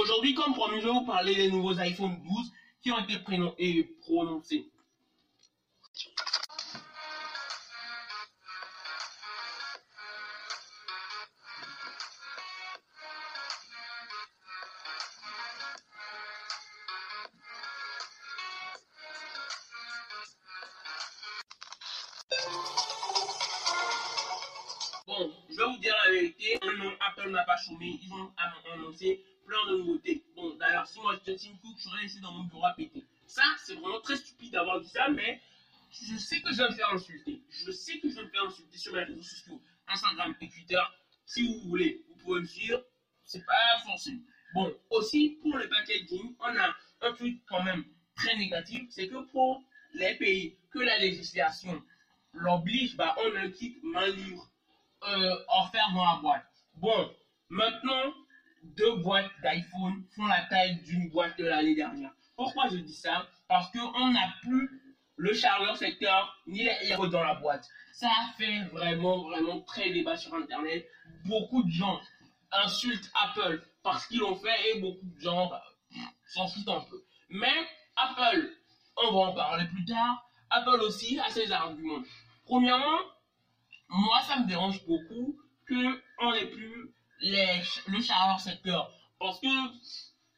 Aujourd'hui, comme promis, je vais vous parler des nouveaux iPhone 12 qui ont été prononcés? Je vais vous dire la vérité, Apple n'a pas chômé, ils ont annoncé plein de nouveautés. Bon, d'ailleurs, si moi j'étais Tim Cook, j'aurais laissé dans mon bureau à péter. Ça, c'est vraiment très stupide d'avoir dit ça, mais je sais que je vais me faire insulter. Je sais que je vais me faire insulter sur mes réseaux sociaux, Instagram et Twitter. Si vous voulez, vous pouvez me suivre. C'est pas forcément. Bon, aussi, pour le packaging, on a un truc quand même très négatif, c'est que pour les pays que la législation l'oblige, bah, on a un kit main euh, offert dans la boîte. Bon, maintenant, deux boîtes d'iPhone font la taille d'une boîte de l'année dernière. Pourquoi je dis ça? Parce qu'on n'a plus le chargeur secteur ni les héros dans la boîte. Ça fait vraiment, vraiment très débat sur Internet. Beaucoup de gens insultent Apple parce qu'ils l'ont fait et beaucoup de gens bah, s'en foutent un peu. Mais Apple, on va en parler plus tard, Apple aussi a ses arguments. Premièrement, moi ça me dérange beaucoup qu'on n'ait plus le chargeur secteur. Parce que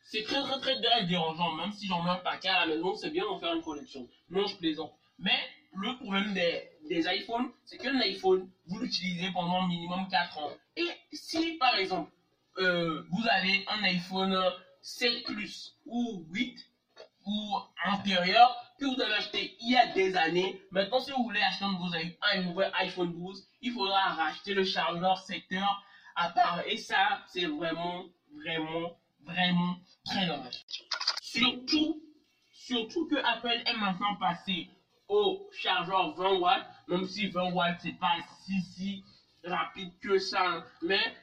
c'est très très très dérangeant, même si j'en mets un paquet à la maison, c'est bien d'en faire une collection. Non, je plaisante. Mais le problème des, des iPhones, c'est qu'un iPhone, vous l'utilisez pendant minimum 4 ans. Et si par exemple, euh, vous avez un iPhone 7 Plus ou 8 ou antérieur que vous avez acheté il y a des années, maintenant si vous voulez acheter un nouvel iPhone 12, il faudra racheter le chargeur secteur à part. Et ça, c'est vraiment, vraiment, vraiment très dommage. Surtout, surtout que Apple est maintenant passé au chargeur 20 watts, même si 20 watts c'est pas si si rapide que ça, mais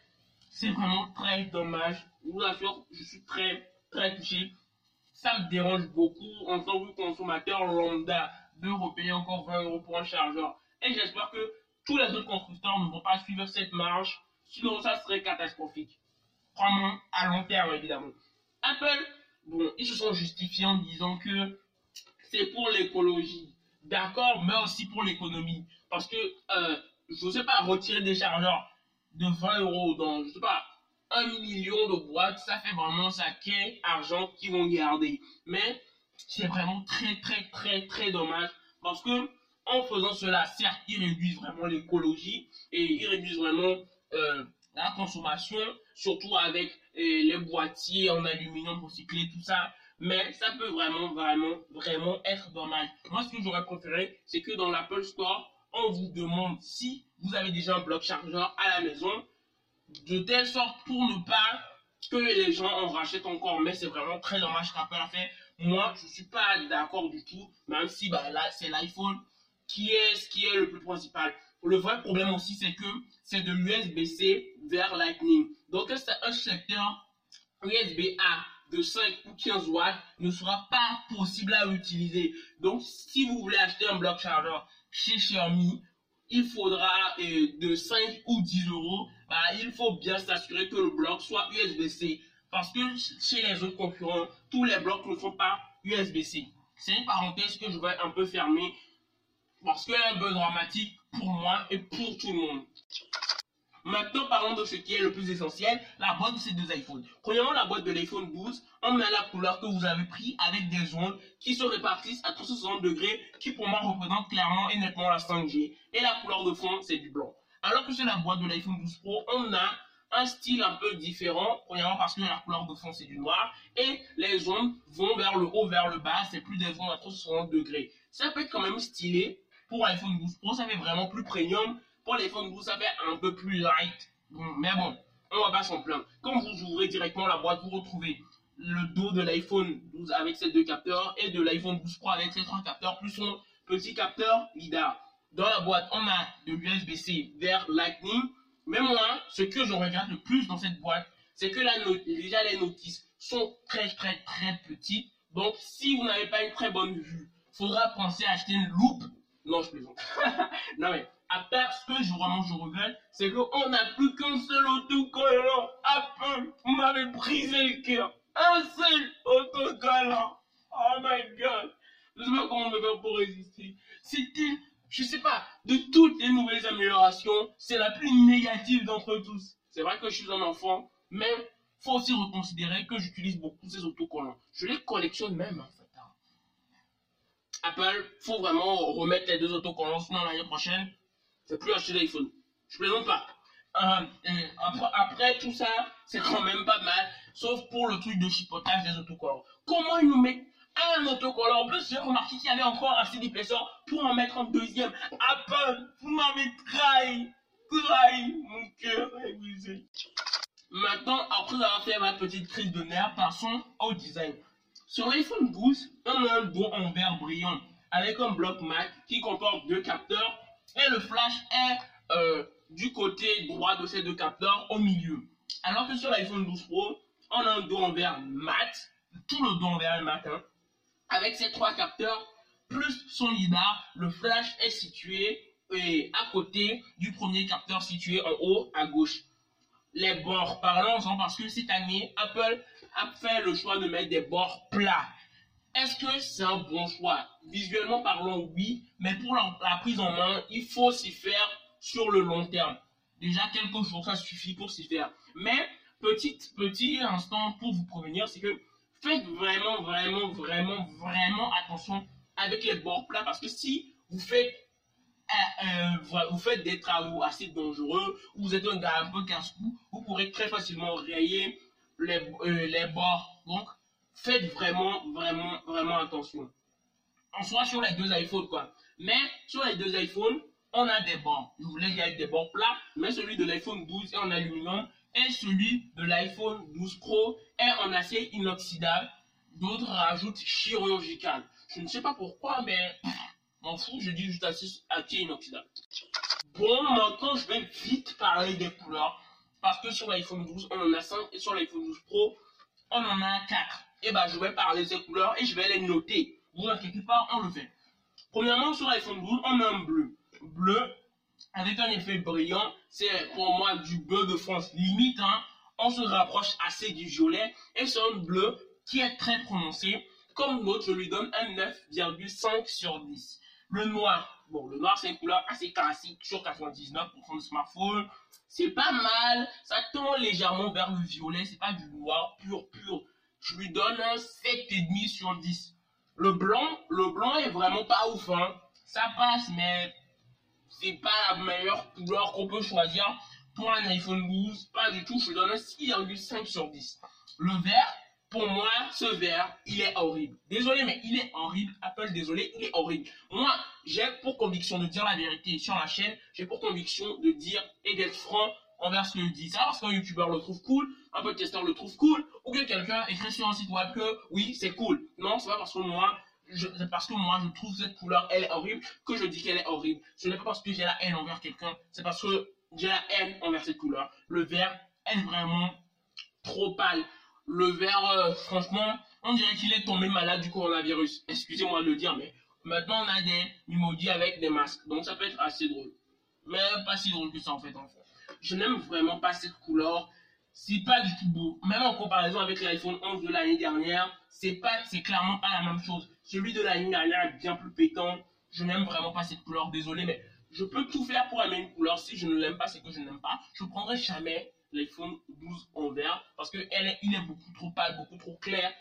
c'est vraiment très dommage. Je vous assure, je suis très très touché. Ça me dérange beaucoup en tant que consommateur lambda de repayer encore 20 euros pour un chargeur. Et j'espère que tous les autres constructeurs ne vont pas suivre cette marche Sinon, ça serait catastrophique. Vraiment, à long terme, évidemment. Apple, bon, ils se sont justifiés en disant que c'est pour l'écologie. D'accord, mais aussi pour l'économie. Parce que, euh, je ne sais pas, retirer des chargeurs de 20 euros dans, je sais pas, un million de boîtes, ça fait vraiment ça qu'est argent qu'ils vont garder. Mais c'est vraiment très, très, très, très dommage. Parce que, en faisant cela, certes, ils réduisent vraiment l'écologie et ils réduisent vraiment euh, la consommation, surtout avec euh, les boîtiers en aluminium recyclé, tout ça. Mais ça peut vraiment, vraiment, vraiment être dommage. Moi, ce que j'aurais préféré, c'est que dans l'Apple Store, on vous demande si vous avez déjà un bloc chargeur à la maison, de telle sorte pour ne pas que les gens en rachètent encore. Mais c'est vraiment très dommage qu'Apple a fait. Moi, je suis pas d'accord du tout, même si bah, c'est l'iPhone qui est ce qui est le plus principal. Le vrai problème aussi, c'est que c'est de l'USB-C vers Lightning. Donc, un secteur USB-A de 5 ou 15 watts ne sera pas possible à utiliser? Donc, si vous voulez acheter un bloc chargeur chez Xiaomi, il faudra euh, de 5 ou 10 euros. Bah, il faut bien s'assurer que le bloc soit USB-C. Parce que chez les autres concurrents, tous les blocs ne sont pas USB-C. C'est une parenthèse que je vais un peu fermer parce qu'elle est un peu dramatique pour moi et pour tout le monde. Maintenant, parlons de ce qui est le plus essentiel, la boîte de ces deux iPhones. Premièrement, la boîte de l'iPhone 12, on a la couleur que vous avez pris avec des ondes qui se répartissent à 360 degrés, qui pour moi représente clairement et nettement la 5G. Et la couleur de fond, c'est du blanc. Alors que sur la boîte de l'iPhone 12 Pro, on a un style un peu différent. Premièrement parce que la couleur de fond c'est du noir et les ondes vont vers le haut, vers le bas. C'est plus des ondes à 360 degrés. Ça peut être quand même stylé pour l'iPhone 12 Pro, ça fait vraiment plus premium. Pour 12, ça fait un peu plus light. mais bon, on va pas s'en plaindre. Quand vous ouvrez directement la boîte, vous retrouvez le dos de l'iPhone 12 avec ses deux capteurs et de l'iPhone 12 Pro avec ses trois capteurs plus son petit capteur LiDAR. Dans la boîte, on a de l'USB-C vers Lightning. Mais moi, ce que je regarde le plus dans cette boîte, c'est que la déjà les notices sont très très très petites. Donc si vous n'avez pas une très bonne vue, faudra penser à acheter une loupe non, je plaisante. non, mais à part ce que je, vraiment je regrette, c'est qu'on n'a plus qu'un seul autocollant. Apple, vous m'avez brisé le cœur. Un seul autocollant. Oh my god. Je sais pas comment on faire pour résister. C'était, je sais pas, de toutes les nouvelles améliorations, c'est la plus négative d'entre tous. C'est vrai que je suis un enfant, mais faut aussi reconsidérer que j'utilise beaucoup ces autocollants. Je les collectionne même, en fait. hein. Apple, faut vraiment remettre les deux autocollants, sinon l'année prochaine, c'est plus acheter d'iPhone. Je plaisante pas. Euh, euh, après, tout ça, c'est quand même pas mal, sauf pour le truc de chipotage des autocollants. Comment ils nous mettent un autocollant? En plus, j'ai remarqué qu'il y avait encore CD placer pour en mettre un deuxième. Apple, vous m'avez trahi, trahi, mon cœur est brisé. Maintenant, après avoir fait ma petite crise de nerfs, passons au design. Sur l'iPhone 12, on a un dos en verre brillant avec un bloc mat qui comporte deux capteurs et le flash est euh, du côté droit de ces deux capteurs au milieu. Alors que sur l'iPhone 12 Pro, on a un dos en verre mat, tout le dos en verre est mat, hein, avec ces trois capteurs plus son lidar, le flash est situé à côté du premier capteur situé en haut à gauche les bords. Parlons-en parce que cette année, Apple a fait le choix de mettre des bords plats. Est-ce que c'est un bon choix? Visuellement parlant, oui, mais pour la, prise en main, il faut s'y faire sur le long terme. Déjà, quelques jours, ça suffit pour s'y faire. Mais, petit, petit instant pour vous prévenir, c'est que faites vraiment, vraiment, vraiment, vraiment attention avec les bords plats parce que si vous faites euh, euh, des travaux assez dangereux, ou vous êtes un gars un peu casse-cou, vous pourrez très facilement rayer les, euh, les bords. Donc, faites vraiment, vraiment, vraiment attention. En soit sur les deux iPhones, quoi. Mais sur les deux iPhones, on a des bords. Je voulais y ait des bords plats, mais celui de l'iPhone 12 est en aluminium et celui de l'iPhone 12 Pro est en acier inoxydable. D'autres rajoutent chirurgical. Je ne sais pas pourquoi, mais m'en fous, je dis juste acier inoxydable. Bon, maintenant je vais vite parler des couleurs. Parce que sur l'iPhone 12, on en a 5 et sur l'iPhone 12 Pro, on en a 4. Et bah, je vais parler des couleurs et je vais les noter. Vous inquiétez pas, on le fait. Premièrement, sur l'iPhone 12, on a un bleu. Bleu avec un effet brillant. C'est pour moi du bleu de France limite. Hein. On se rapproche assez du violet. Et c'est un bleu qui est très prononcé. Comme l'autre, je lui donne un 9,5 sur 10. Le noir. Bon, le noir, c'est une couleur assez classique sur 99% de smartphones. C'est pas mal. Ça tend légèrement vers le violet. C'est pas du noir pur, pur. Je lui donne un 7,5 sur 10. Le blanc, le blanc est vraiment pas ouf. Hein. Ça passe, mais c'est pas la meilleure couleur qu'on peut choisir pour un iPhone 12. Pas du tout. Je lui donne un 6,5 sur 10. Le vert, pour moi, ce vert, il est horrible. Désolé, mais il est horrible. Apple, désolé, il est horrible. Moi, j'ai pour conviction de dire la vérité sur la chaîne. J'ai pour conviction de dire et d'être franc je dis. Ça parce qu'un youtubeur le trouve cool, un podcasteur le trouve cool, ou que quelqu'un écrit sur un site web que oui, c'est cool. Non, c'est pas parce que moi, c'est parce que moi je trouve cette couleur, elle est horrible, que je dis qu'elle est horrible. Ce n'est pas parce que j'ai la haine envers quelqu'un, c'est parce que j'ai la haine envers cette couleur. Le vert est vraiment trop pâle. Le vert, euh, franchement, on dirait qu'il est tombé malade du coronavirus. Excusez-moi de le dire, mais maintenant on a des emojis avec des masques. Donc ça peut être assez drôle. Mais pas si drôle que ça en fait en fait. Je n'aime vraiment pas cette couleur. C'est pas du tout beau. Même en comparaison avec l'iPhone 11 de l'année dernière, c'est pas, c'est clairement pas la même chose. Celui de l'année dernière est bien plus pétant. Je n'aime vraiment pas cette couleur. Désolé, mais je peux tout faire pour aimer une couleur. Si je ne l'aime pas, c'est que je n'aime pas. Je prendrai jamais l'iPhone 12 en vert parce que elle est, beaucoup trop pâle, beaucoup trop clair.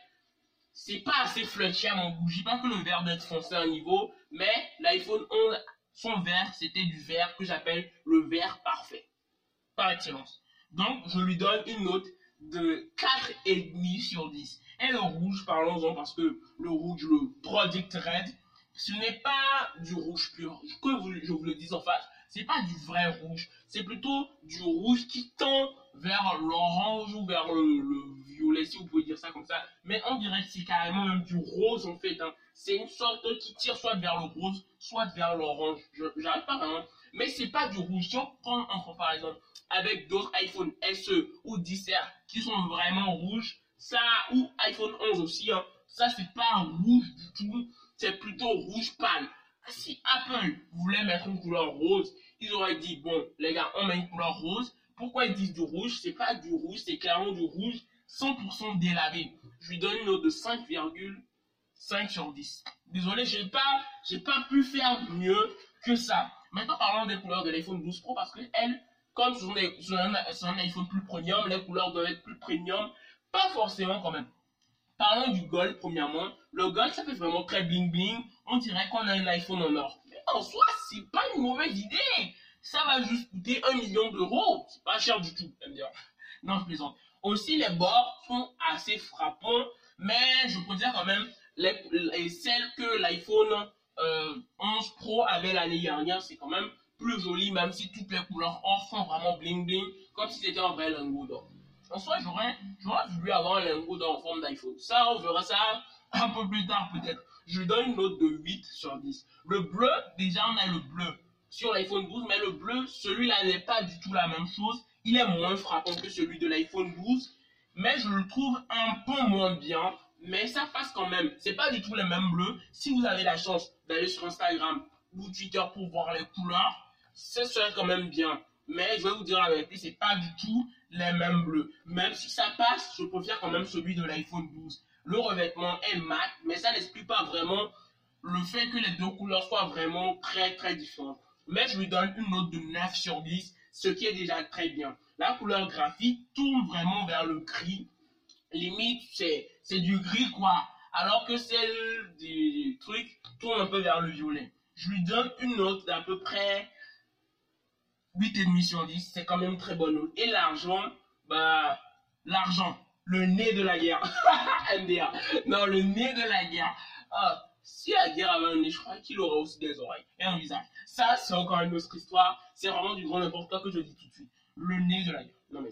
C'est pas assez fluffy à mon goût. Je pas que le vert doit être foncé à un niveau, mais l'iPhone 11, son vert, c'était du vert que j'appelle le vert parfait. Par excellence. Donc, je lui donne une note de 4,5 sur 10. Et le rouge, parlons-en parce que le rouge, le Project Red, ce n'est pas du rouge pur. Que je vous le dis en face, c'est pas du vrai rouge. C'est plutôt du rouge qui tend vers l'orange ou vers le, le, violet, si vous pouvez dire ça comme ça. Mais on dirait que c'est carrément même du rose en fait. Hein. C'est une sorte qui tire soit vers le rose, soit vers l'orange. J'arrive pas vraiment. Mais c'est pas du rouge. Si on prend en comparaison avec d'autres iPhone SE ou 10R qui sont vraiment rouges, ça, ou iPhone 11 aussi, hein, ça c'est pas rouge du tout, c'est plutôt rouge pâle. Si Apple voulait mettre une couleur rose, ils auraient dit, bon, les gars, on met une couleur rose. Pourquoi ils disent du rouge? C'est pas du rouge, c'est clairement du rouge 100% délavé. je lui donne une note de 5,5 sur 10. Désolé, j'ai pas, pas pu faire mieux que ça. Maintenant, parlons des couleurs de l'iPhone 12 Pro parce que elles, comme c'est un, un, iPhone plus premium, les couleurs doivent être plus premium. Pas forcément quand même. Parlons du gold, premièrement. Le gold, ça fait vraiment très bling bling. On dirait qu'on a un iPhone en or. Mais en soi, c'est pas une mauvaise idée. Ça va juste coûter un million d'euros. C'est pas cher du tout, Non, je plaisante. Aussi, les bords sont assez frappants, mais je dire quand même, les, celles que l'iPhone 11 euh, Pro avait l'année dernière, c'est quand même plus joli, même si toutes les couleurs or sont vraiment bling bling, comme si c'était un vrai lingot d'or. En soi, j'aurais, voulu avoir un lingot d'or en forme d'iPhone. Ça, on verra ça un peu plus tard peut-être. Je donne une note de 8 sur 10. Le bleu, déjà on a le bleu sur l'iPhone 12, mais le bleu, celui-là n'est pas du tout la même chose. Il est moins frappant que celui de l'iPhone 12, mais je le trouve un peu moins bien. Mais ça passe quand même. C'est pas du tout les mêmes bleus. Si vous avez la chance d'aller sur Instagram ou Twitter pour voir les couleurs, ce serait quand même bien. Mais je vais vous dire la vérité, c'est pas du tout les mêmes bleus. Même si ça passe, je préfère quand même celui de l'iPhone 12. Le revêtement est mat, mais ça n'explique pas vraiment le fait que les deux couleurs soient vraiment très très différentes. Mais je lui donne une note de 9 sur 10, ce qui est déjà très bien. La couleur graphique tourne vraiment vers le gris. Limite, c'est, c'est du gris quoi. Alors que celle du truc tourne un peu vers le violet. Je lui donne une note d'à peu près 8,5 sur 10, c'est quand même très bonne Et l'argent, bah, l'argent, le nez de la guerre. MDA. Non, le nez de la guerre. Ah, si la guerre avait un nez, je crois qu'il aurait aussi des oreilles et un visage. Ça, c'est encore une autre histoire. C'est vraiment du grand n'importe quoi que je dis tout de suite. Le nez de la guerre. Non, mais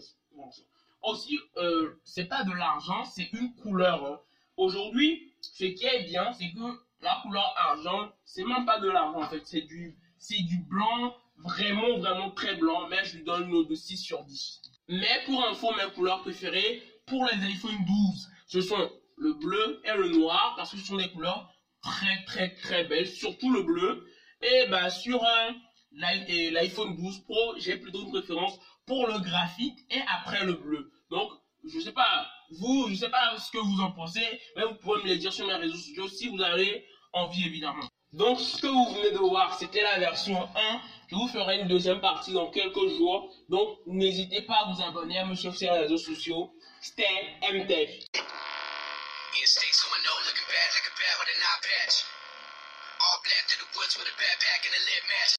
Aussi, euh, c'est pas de l'argent, c'est une couleur. Hein. Aujourd'hui, ce qui est bien, c'est que la couleur argent, c'est même pas de l'argent en fait, c'est du, c'est du blanc vraiment, vraiment très blanc, mais je lui donne une note de 6 sur 10. Mais pour info, mes couleurs préférées, pour les iPhone 12, ce sont le bleu et le noir, parce que ce sont des couleurs très, très, très belles, surtout le bleu. Et bah, sur l'iPhone 12 Pro, j'ai plutôt une préférence pour le graphique et après le bleu. Donc, je sais pas, vous, je sais pas ce que vous en pensez, mais vous pouvez me le dire sur mes réseaux sociaux si vous avez envie, évidemment. Donc, ce que vous venez de voir, c'était la version 1 je vous ferai une deuxième partie dans quelques jours. Donc, n'hésitez pas à vous abonner, à me suivre sur les réseaux sociaux. Stay MTech.